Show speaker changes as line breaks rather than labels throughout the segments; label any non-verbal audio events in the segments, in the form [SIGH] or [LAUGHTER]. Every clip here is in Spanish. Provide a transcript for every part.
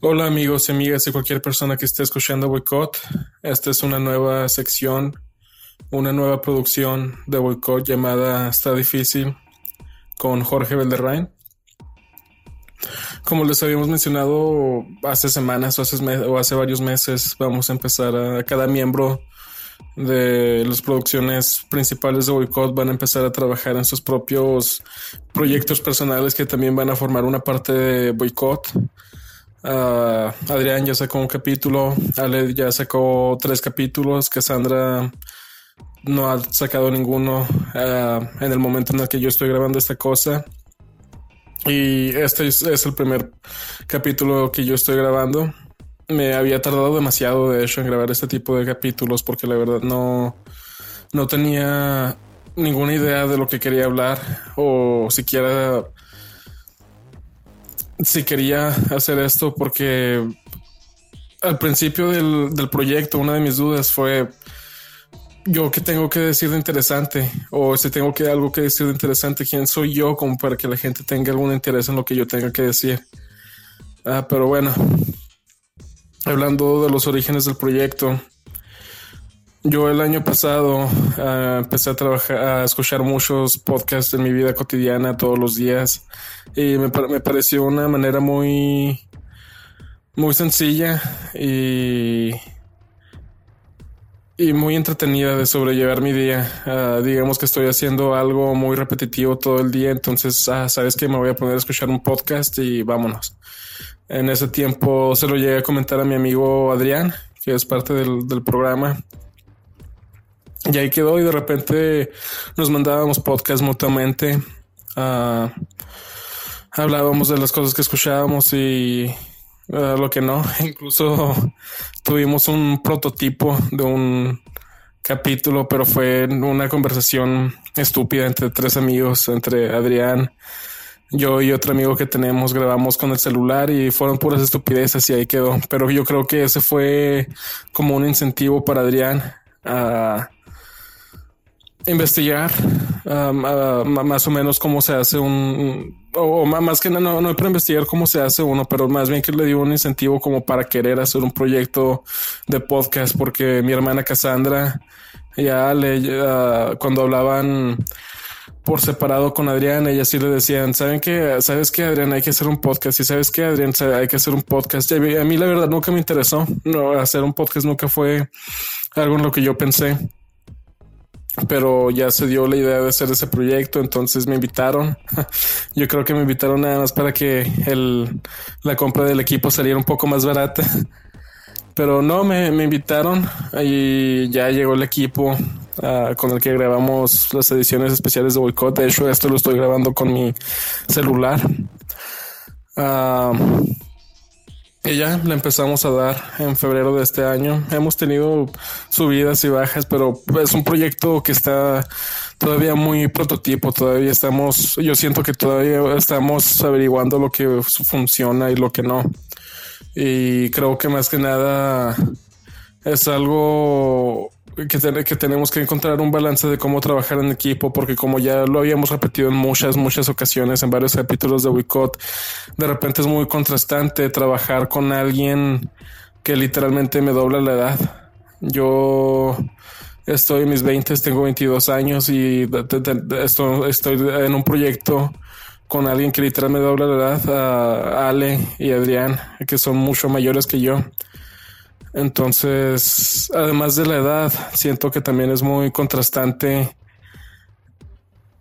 Hola amigos y amigas y cualquier persona que esté escuchando Boycott. Esta es una nueva sección, una nueva producción de Boycott llamada Está difícil con Jorge Belderrain. Como les habíamos mencionado hace semanas o hace, o hace varios meses, vamos a empezar a cada miembro de las producciones principales de Boycott van a empezar a trabajar en sus propios proyectos personales que también van a formar una parte de Boycott. Uh, Adrián ya sacó un capítulo, Ale ya sacó tres capítulos, Cassandra no ha sacado ninguno uh, en el momento en el que yo estoy grabando esta cosa. Y este es, es el primer capítulo que yo estoy grabando me había tardado demasiado, de hecho, en grabar este tipo de capítulos porque la verdad no, no tenía ninguna idea de lo que quería hablar o siquiera si quería hacer esto porque al principio del, del proyecto una de mis dudas fue yo qué tengo que decir de interesante o si tengo que algo que decir de interesante, quién soy yo como para que la gente tenga algún interés en lo que yo tenga que decir. Ah, pero bueno, hablando de los orígenes del proyecto, yo el año pasado uh, empecé a trabajar, a escuchar muchos podcasts en mi vida cotidiana todos los días y me, pareció una manera muy, muy sencilla y, y muy entretenida de sobrellevar mi día. Uh, digamos que estoy haciendo algo muy repetitivo todo el día, entonces, uh, sabes que me voy a poner a escuchar un podcast y vámonos. En ese tiempo se lo llegué a comentar a mi amigo Adrián, que es parte del, del programa. Y ahí quedó y de repente nos mandábamos podcast mutuamente. Uh, hablábamos de las cosas que escuchábamos y uh, lo que no. [LAUGHS] Incluso tuvimos un prototipo de un capítulo, pero fue una conversación estúpida entre tres amigos, entre Adrián, yo y otro amigo que tenemos grabamos con el celular y fueron puras estupideces y ahí quedó. Pero yo creo que ese fue como un incentivo para Adrián investigar más o menos cómo se hace un, o, más que no, no, no para investigar cómo se hace uno, pero más bien que le dio un incentivo como para querer hacer un proyecto de podcast, porque mi hermana Cassandra ya le, cuando hablaban por separado con Adrián, ella sí le decían, ¿saben qué? ¿Sabes qué, Adrián? Hay que hacer un podcast. Y ¿sabes qué, Adrián? Hay que hacer un podcast. Y a mí la verdad nunca me interesó. No, hacer un podcast nunca fue algo en lo que yo pensé. Pero ya se dio la idea de hacer ese proyecto, entonces me invitaron. [LAUGHS] Yo creo que me invitaron nada más para que el, la compra del equipo saliera un poco más barata. [LAUGHS] Pero no, me, me invitaron y ya llegó el equipo uh, con el que grabamos las ediciones especiales de Boycott. De hecho, esto lo estoy grabando con mi celular. Uh, y ya la empezamos a dar en febrero de este año. Hemos tenido subidas y bajas, pero es un proyecto que está todavía muy prototipo. Todavía estamos, yo siento que todavía estamos averiguando lo que funciona y lo que no. Y creo que más que nada es algo que, que, tenemos que encontrar un balance de cómo trabajar en equipo, porque como ya lo habíamos repetido en muchas, muchas ocasiones, en varios capítulos de Wicot, de repente es muy contrastante trabajar con alguien que literalmente me dobla la edad. Yo estoy en mis 20, tengo 22 años y estoy, estoy en un proyecto con alguien que literalmente me dobla la edad, a Ale y Adrián, que son mucho mayores que yo. Entonces, además de la edad, siento que también es muy contrastante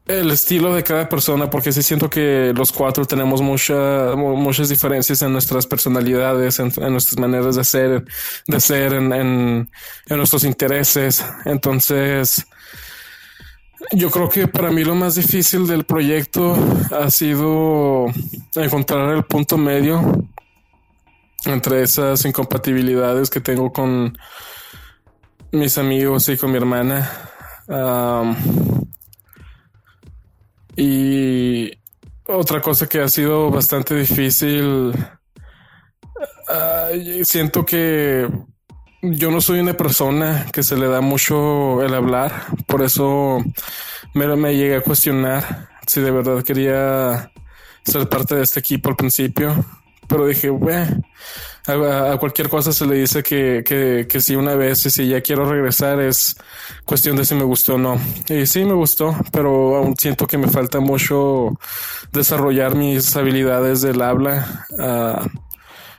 el estilo de cada persona, porque sí siento que los cuatro tenemos mucha, muchas diferencias en nuestras personalidades, en, nuestras maneras de ser, de ser, en, en, en, nuestros intereses. Entonces, yo creo que para mí lo más difícil del proyecto ha sido encontrar el punto medio entre esas incompatibilidades que tengo con mis amigos y con mi hermana. y otra cosa que ha sido bastante difícil, siento que yo no soy una persona que se le da mucho el hablar, por eso me, me llegué a cuestionar si de verdad quería ser parte de este equipo al principio pero dije, bueno, a, cualquier cosa se le dice que, que, que si una vez y si ya quiero regresar es cuestión de si me gustó o no. Y sí me gustó, pero aún siento que me falta mucho desarrollar mis habilidades del habla. Uh,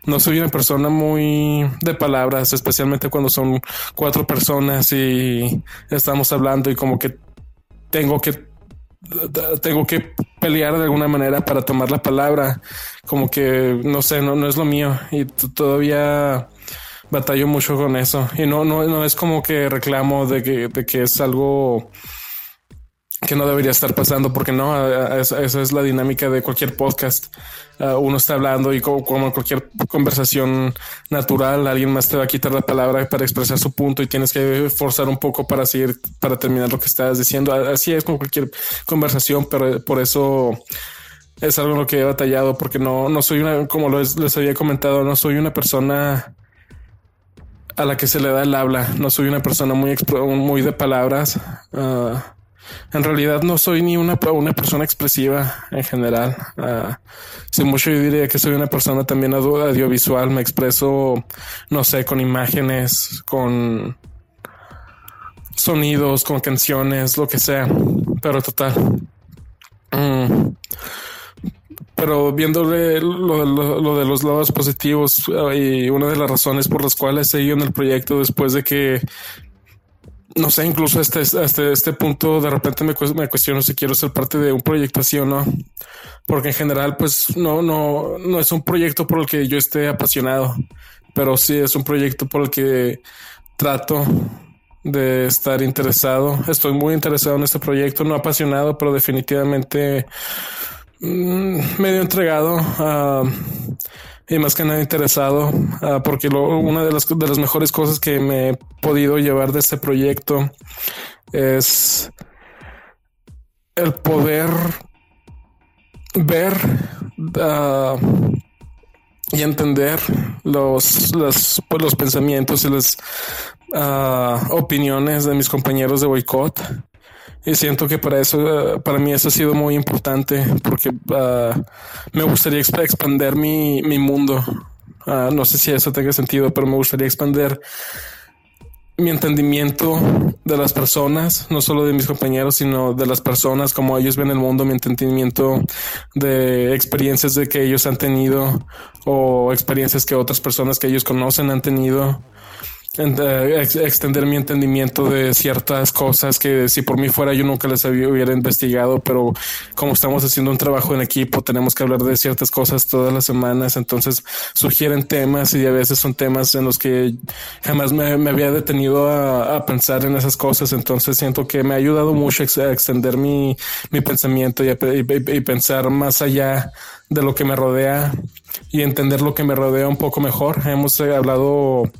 no soy una persona muy de palabras, especialmente cuando son cuatro personas y estamos hablando y como que tengo que tengo que pelear de alguna manera para tomar la palabra. Como que no sé, no, no es lo mío y todavía batallo mucho con eso. Y no, no, no es como que reclamo de que, de que es algo que no debería estar pasando porque no, esa, es la dinámica de cualquier podcast. uno está hablando y como, como, cualquier conversación natural, alguien más te va a quitar la palabra para expresar su punto y tienes que forzar un poco para seguir, para terminar lo que estás diciendo. Así es con cualquier conversación, pero por eso es algo en lo que he batallado porque no, no soy una, como les, había comentado, no soy una persona a la que se le da el habla. No soy una persona muy, muy de palabras. Ah, en realidad no soy ni una, una persona expresiva en general. Uh, sin mucho yo diría que soy una persona también audiovisual. Me expreso, no sé, con imágenes, con sonidos, con canciones, lo que sea. Pero total. Mm. Pero viéndole lo, lo, de los lados positivos uh, y una de las razones por las cuales seguí en el proyecto después de que no sé, incluso hasta, este, este punto de repente me, me, cuestiono si quiero ser parte de un proyecto así o no, porque en general pues no, no, no es un proyecto por el que yo esté apasionado, pero sí es un proyecto por el que trato de estar interesado. Estoy muy interesado en este proyecto, no apasionado, pero definitivamente mmm, medio entregado a y más que nada interesado, uh, porque lo, una de las, de las mejores cosas que me he podido llevar de este proyecto es el poder ver uh, y entender los, los, pues, los pensamientos y las uh, opiniones de mis compañeros de boicot y siento que para eso, para mí eso ha sido muy importante porque uh, me gustaría expandir mi, mi mundo. Uh, no sé si eso tenga sentido, pero me gustaría expandir mi entendimiento de las personas, no solo de mis compañeros, sino de las personas, como ellos ven el mundo, mi entendimiento de experiencias de que ellos han tenido o experiencias que otras personas que ellos conocen han tenido extender mi entendimiento de ciertas cosas que si por mí fuera yo nunca les había, hubiera investigado, pero como estamos haciendo un trabajo en equipo, tenemos que hablar de ciertas cosas todas las semanas, entonces sugieren temas y a veces son temas en los que jamás me, había detenido a, pensar en esas cosas, entonces siento que me ha ayudado mucho a extender mi, mi pensamiento y, y pensar más allá de lo que me rodea y entender lo que me rodea un poco mejor. Hemos hablado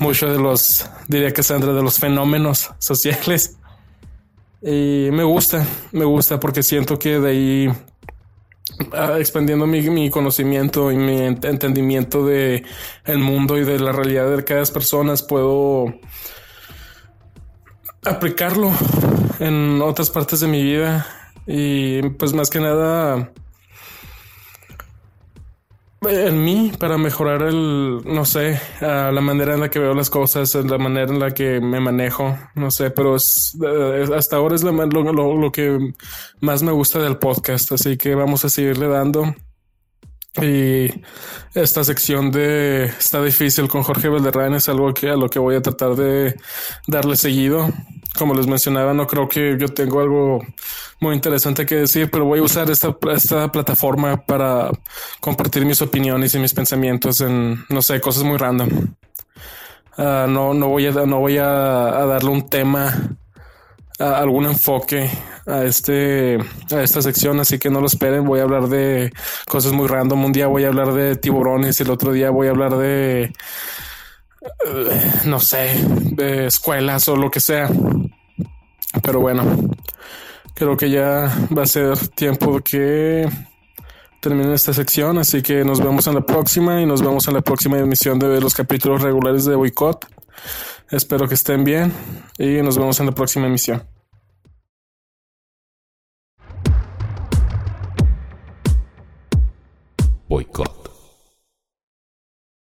mucho de los, diría que Sandra, de los fenómenos sociales. Y me gusta, me gusta porque siento que de ahí ah, expandiendo mi, mi, conocimiento y mi entendimiento de el mundo y de la realidad de cada persona puedo aplicarlo en otras partes de mi vida y pues más que nada en mí para mejorar el, no sé, la manera en la que veo las cosas, la manera en la que me manejo, no sé, pero es, hasta ahora es lo, lo, lo, que más me gusta del podcast, así que vamos a seguirle dando. Y esta sección de está difícil con Jorge Valderrán es algo que a lo que voy a tratar de darle seguido. Como les mencionaba, no creo que yo tengo algo muy interesante que decir, pero voy a usar esta, esta plataforma para compartir mis opiniones y mis pensamientos en, no sé, cosas muy random. Uh, no, no voy a, no voy a, darle un tema, algún enfoque a este, a esta sección, así que no lo esperen. Voy a hablar de cosas muy random. Un día voy a hablar de tiburones y el otro día voy a hablar de, eh, no sé, de escuelas o lo que sea. Pero bueno, creo que ya va a ser tiempo que termine esta sección, así que nos vemos en la próxima y nos vemos en la próxima emisión de los capítulos regulares de Boicot. Espero que estén bien y nos vemos en la próxima emisión.